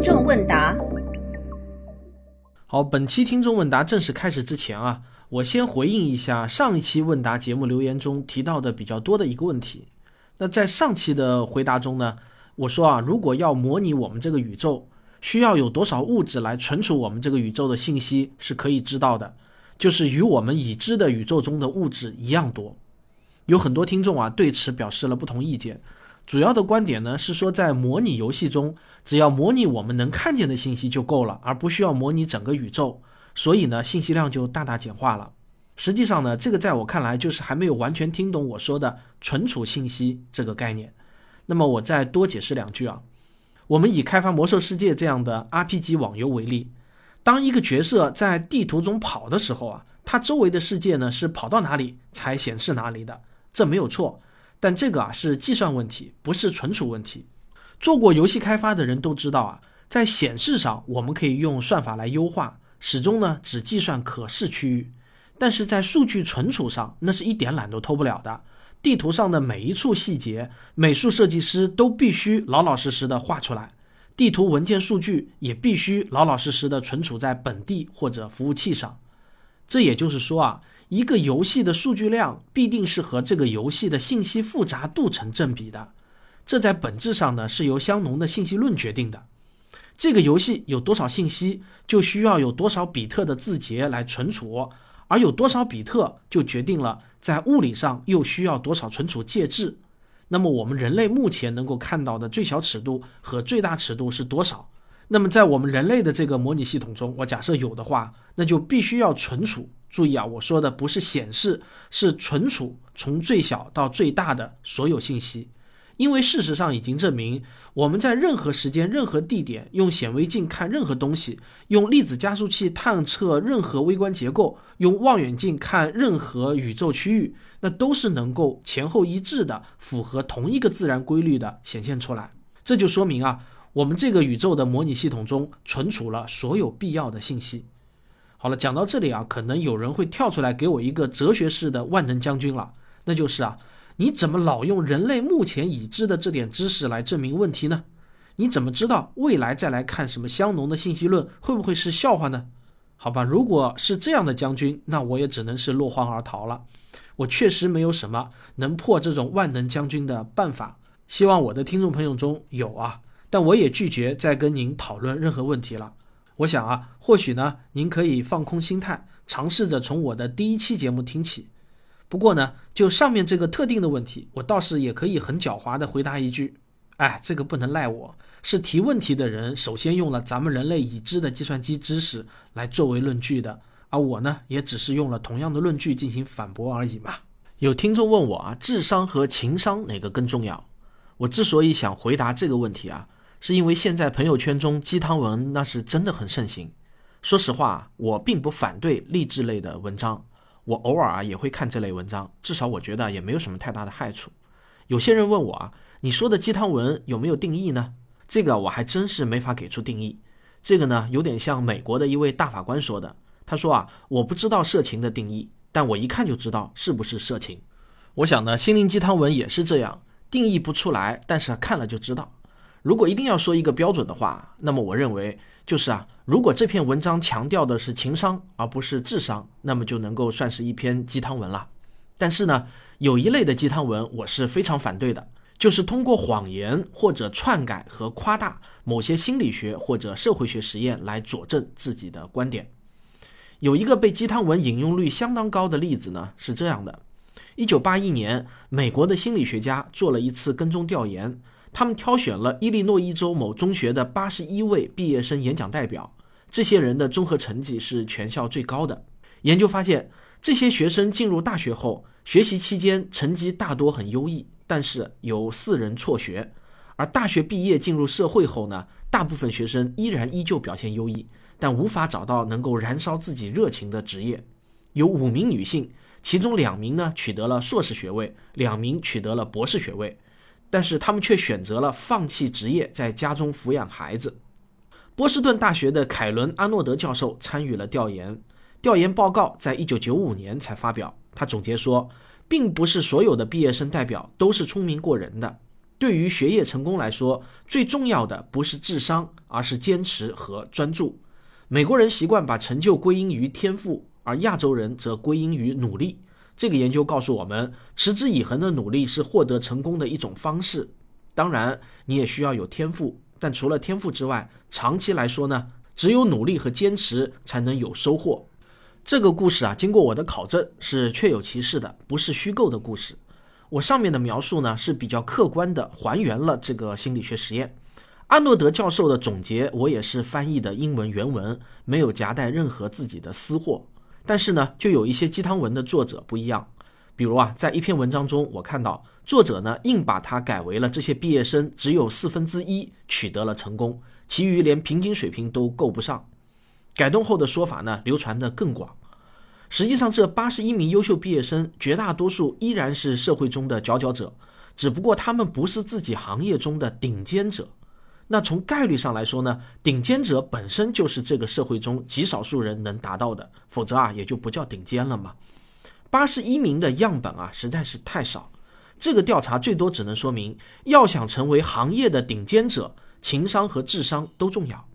听众问答。好，本期听众问答正式开始之前啊，我先回应一下上一期问答节目留言中提到的比较多的一个问题。那在上期的回答中呢，我说啊，如果要模拟我们这个宇宙，需要有多少物质来存储我们这个宇宙的信息是可以知道的，就是与我们已知的宇宙中的物质一样多。有很多听众啊对此表示了不同意见，主要的观点呢是说，在模拟游戏中，只要模拟我们能看见的信息就够了，而不需要模拟整个宇宙，所以呢信息量就大大简化了。实际上呢，这个在我看来就是还没有完全听懂我说的存储信息这个概念。那么我再多解释两句啊。我们以开发魔兽世界这样的 RPG 网游为例，当一个角色在地图中跑的时候啊，他周围的世界呢是跑到哪里才显示哪里的，这没有错。但这个啊是计算问题，不是存储问题。做过游戏开发的人都知道啊，在显示上我们可以用算法来优化，始终呢只计算可视区域，但是在数据存储上，那是一点懒都偷不了的。地图上的每一处细节，美术设计师都必须老老实实的画出来。地图文件数据也必须老老实实的存储在本地或者服务器上。这也就是说啊，一个游戏的数据量必定是和这个游戏的信息复杂度成正比的。这在本质上呢是由香农的信息论决定的。这个游戏有多少信息，就需要有多少比特的字节来存储，而有多少比特就决定了。在物理上又需要多少存储介质？那么我们人类目前能够看到的最小尺度和最大尺度是多少？那么在我们人类的这个模拟系统中，我假设有的话，那就必须要存储。注意啊，我说的不是显示，是存储从最小到最大的所有信息。因为事实上已经证明，我们在任何时间、任何地点用显微镜看任何东西，用粒子加速器探测任何微观结构，用望远镜看任何宇宙区域，那都是能够前后一致的，符合同一个自然规律的显现出来。这就说明啊，我们这个宇宙的模拟系统中存储了所有必要的信息。好了，讲到这里啊，可能有人会跳出来给我一个哲学式的万能将军了，那就是啊。你怎么老用人类目前已知的这点知识来证明问题呢？你怎么知道未来再来看什么香农的信息论会不会是笑话呢？好吧，如果是这样的将军，那我也只能是落荒而逃了。我确实没有什么能破这种万能将军的办法。希望我的听众朋友中有啊，但我也拒绝再跟您讨论任何问题了。我想啊，或许呢，您可以放空心态，尝试着从我的第一期节目听起。不过呢，就上面这个特定的问题，我倒是也可以很狡猾的回答一句：哎，这个不能赖我，是提问题的人首先用了咱们人类已知的计算机知识来作为论据的，而我呢，也只是用了同样的论据进行反驳而已嘛。有听众问我啊，智商和情商哪个更重要？我之所以想回答这个问题啊，是因为现在朋友圈中鸡汤文那是真的很盛行。说实话，我并不反对励志类的文章。我偶尔啊也会看这类文章，至少我觉得也没有什么太大的害处。有些人问我啊，你说的鸡汤文有没有定义呢？这个我还真是没法给出定义。这个呢，有点像美国的一位大法官说的，他说啊，我不知道色情的定义，但我一看就知道是不是色情。我想呢，心灵鸡汤文也是这样，定义不出来，但是看了就知道。如果一定要说一个标准的话，那么我认为就是啊，如果这篇文章强调的是情商而不是智商，那么就能够算是一篇鸡汤文了。但是呢，有一类的鸡汤文我是非常反对的，就是通过谎言或者篡改和夸大某些心理学或者社会学实验来佐证自己的观点。有一个被鸡汤文引用率相当高的例子呢，是这样的：一九八一年，美国的心理学家做了一次跟踪调研。他们挑选了伊利诺伊州某中学的八十一位毕业生演讲代表，这些人的综合成绩是全校最高的。研究发现，这些学生进入大学后，学习期间成绩大多很优异，但是有四人辍学；而大学毕业进入社会后呢，大部分学生依然依旧表现优异，但无法找到能够燃烧自己热情的职业。有五名女性，其中两名呢取得了硕士学位，两名取得了博士学位。但是他们却选择了放弃职业，在家中抚养孩子。波士顿大学的凯伦·阿诺德教授参与了调研，调研报告在一九九五年才发表。他总结说，并不是所有的毕业生代表都是聪明过人的。对于学业成功来说，最重要的不是智商，而是坚持和专注。美国人习惯把成就归因于天赋，而亚洲人则归因于努力。这个研究告诉我们，持之以恒的努力是获得成功的一种方式。当然，你也需要有天赋，但除了天赋之外，长期来说呢，只有努力和坚持才能有收获。这个故事啊，经过我的考证，是确有其事的，不是虚构的故事。我上面的描述呢，是比较客观的还原了这个心理学实验。阿诺德教授的总结，我也是翻译的英文原文，没有夹带任何自己的私货。但是呢，就有一些鸡汤文的作者不一样，比如啊，在一篇文章中，我看到作者呢硬把它改为了这些毕业生只有四分之一取得了成功，其余连平均水平都够不上。改动后的说法呢流传的更广。实际上，这八十一名优秀毕业生，绝大多数依然是社会中的佼佼者，只不过他们不是自己行业中的顶尖者。那从概率上来说呢，顶尖者本身就是这个社会中极少数人能达到的，否则啊也就不叫顶尖了嘛。八十一名的样本啊实在是太少，这个调查最多只能说明，要想成为行业的顶尖者，情商和智商都重要。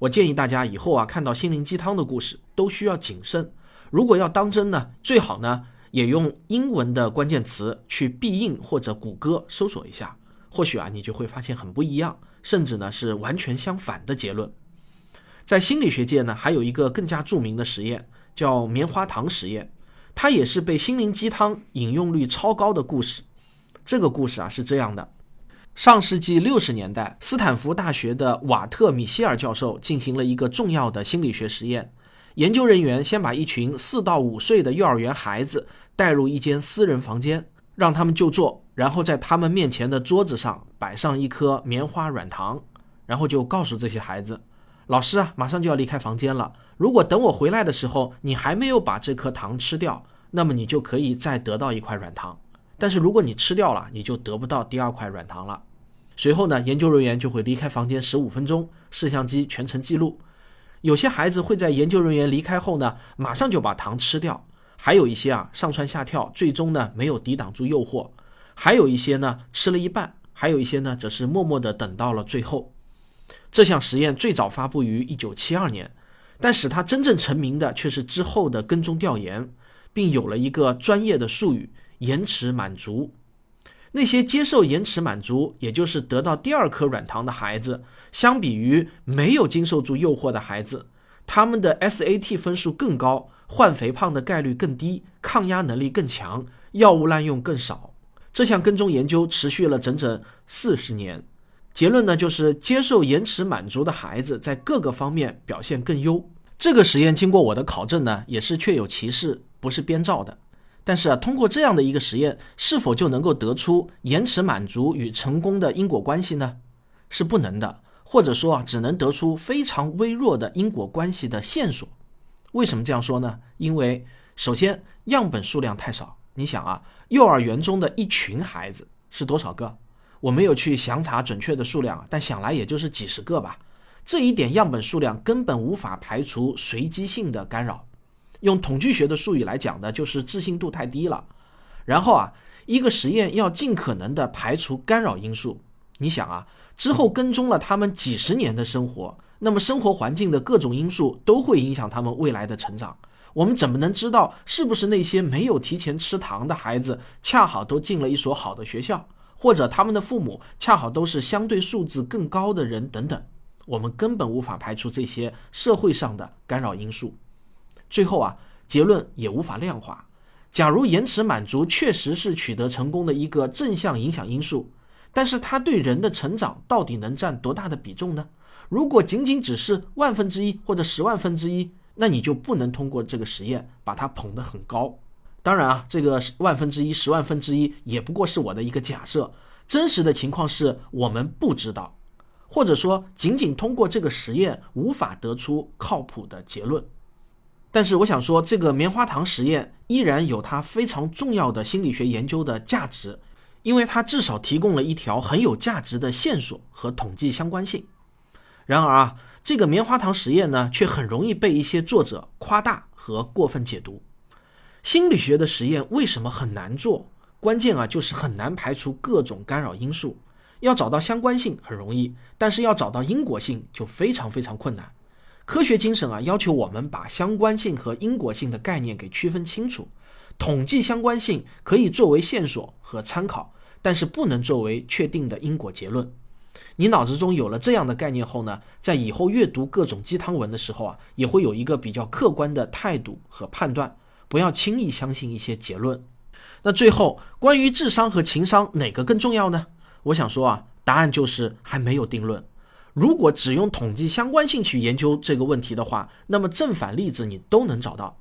我建议大家以后啊看到心灵鸡汤的故事都需要谨慎，如果要当真呢，最好呢也用英文的关键词去必应或者谷歌搜索一下，或许啊你就会发现很不一样。甚至呢是完全相反的结论。在心理学界呢，还有一个更加著名的实验，叫棉花糖实验，它也是被心灵鸡汤引用率超高的故事。这个故事啊是这样的：上世纪六十年代，斯坦福大学的瓦特米歇尔教授进行了一个重要的心理学实验。研究人员先把一群四到五岁的幼儿园孩子带入一间私人房间。让他们就坐，然后在他们面前的桌子上摆上一颗棉花软糖，然后就告诉这些孩子：“老师啊，马上就要离开房间了。如果等我回来的时候，你还没有把这颗糖吃掉，那么你就可以再得到一块软糖。但是如果你吃掉了，你就得不到第二块软糖了。”随后呢，研究人员就会离开房间十五分钟，摄像机全程记录。有些孩子会在研究人员离开后呢，马上就把糖吃掉。还有一些啊上蹿下跳，最终呢没有抵挡住诱惑；还有一些呢吃了一半；还有一些呢则是默默地等到了最后。这项实验最早发布于一九七二年，但使它真正成名的却是之后的跟踪调研，并有了一个专业的术语——延迟满足。那些接受延迟满足，也就是得到第二颗软糖的孩子，相比于没有经受住诱惑的孩子，他们的 SAT 分数更高。患肥胖的概率更低，抗压能力更强，药物滥用更少。这项跟踪研究持续了整整四十年，结论呢就是接受延迟满足的孩子在各个方面表现更优。这个实验经过我的考证呢，也是确有其事，不是编造的。但是啊，通过这样的一个实验，是否就能够得出延迟满足与成功的因果关系呢？是不能的，或者说啊，只能得出非常微弱的因果关系的线索。为什么这样说呢？因为首先样本数量太少。你想啊，幼儿园中的一群孩子是多少个？我没有去详查准确的数量，但想来也就是几十个吧。这一点样本数量根本无法排除随机性的干扰。用统计学的术语来讲呢，就是置信度太低了。然后啊，一个实验要尽可能的排除干扰因素。你想啊，之后跟踪了他们几十年的生活。那么生活环境的各种因素都会影响他们未来的成长。我们怎么能知道是不是那些没有提前吃糖的孩子恰好都进了一所好的学校，或者他们的父母恰好都是相对素质更高的人等等？我们根本无法排除这些社会上的干扰因素。最后啊，结论也无法量化。假如延迟满足确实是取得成功的一个正向影响因素，但是它对人的成长到底能占多大的比重呢？如果仅仅只是万分之一或者十万分之一，那你就不能通过这个实验把它捧得很高。当然啊，这个万分之一、十万分之一也不过是我的一个假设，真实的情况是我们不知道，或者说仅仅通过这个实验无法得出靠谱的结论。但是我想说，这个棉花糖实验依然有它非常重要的心理学研究的价值，因为它至少提供了一条很有价值的线索和统计相关性。然而啊，这个棉花糖实验呢，却很容易被一些作者夸大和过分解读。心理学的实验为什么很难做？关键啊，就是很难排除各种干扰因素。要找到相关性很容易，但是要找到因果性就非常非常困难。科学精神啊，要求我们把相关性和因果性的概念给区分清楚。统计相关性可以作为线索和参考，但是不能作为确定的因果结论。你脑子中有了这样的概念后呢，在以后阅读各种鸡汤文的时候啊，也会有一个比较客观的态度和判断，不要轻易相信一些结论。那最后，关于智商和情商哪个更重要呢？我想说啊，答案就是还没有定论。如果只用统计相关性去研究这个问题的话，那么正反例子你都能找到。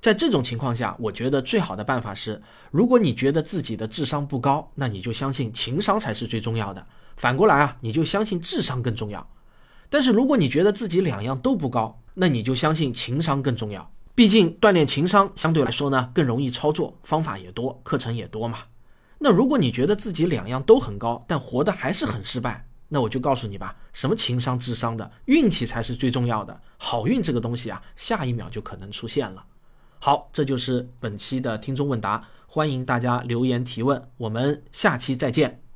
在这种情况下，我觉得最好的办法是，如果你觉得自己的智商不高，那你就相信情商才是最重要的。反过来啊，你就相信智商更重要。但是如果你觉得自己两样都不高，那你就相信情商更重要。毕竟锻炼情商相对来说呢更容易操作，方法也多，课程也多嘛。那如果你觉得自己两样都很高，但活得还是很失败，那我就告诉你吧，什么情商、智商的，运气才是最重要的。好运这个东西啊，下一秒就可能出现了。好，这就是本期的听众问答，欢迎大家留言提问，我们下期再见。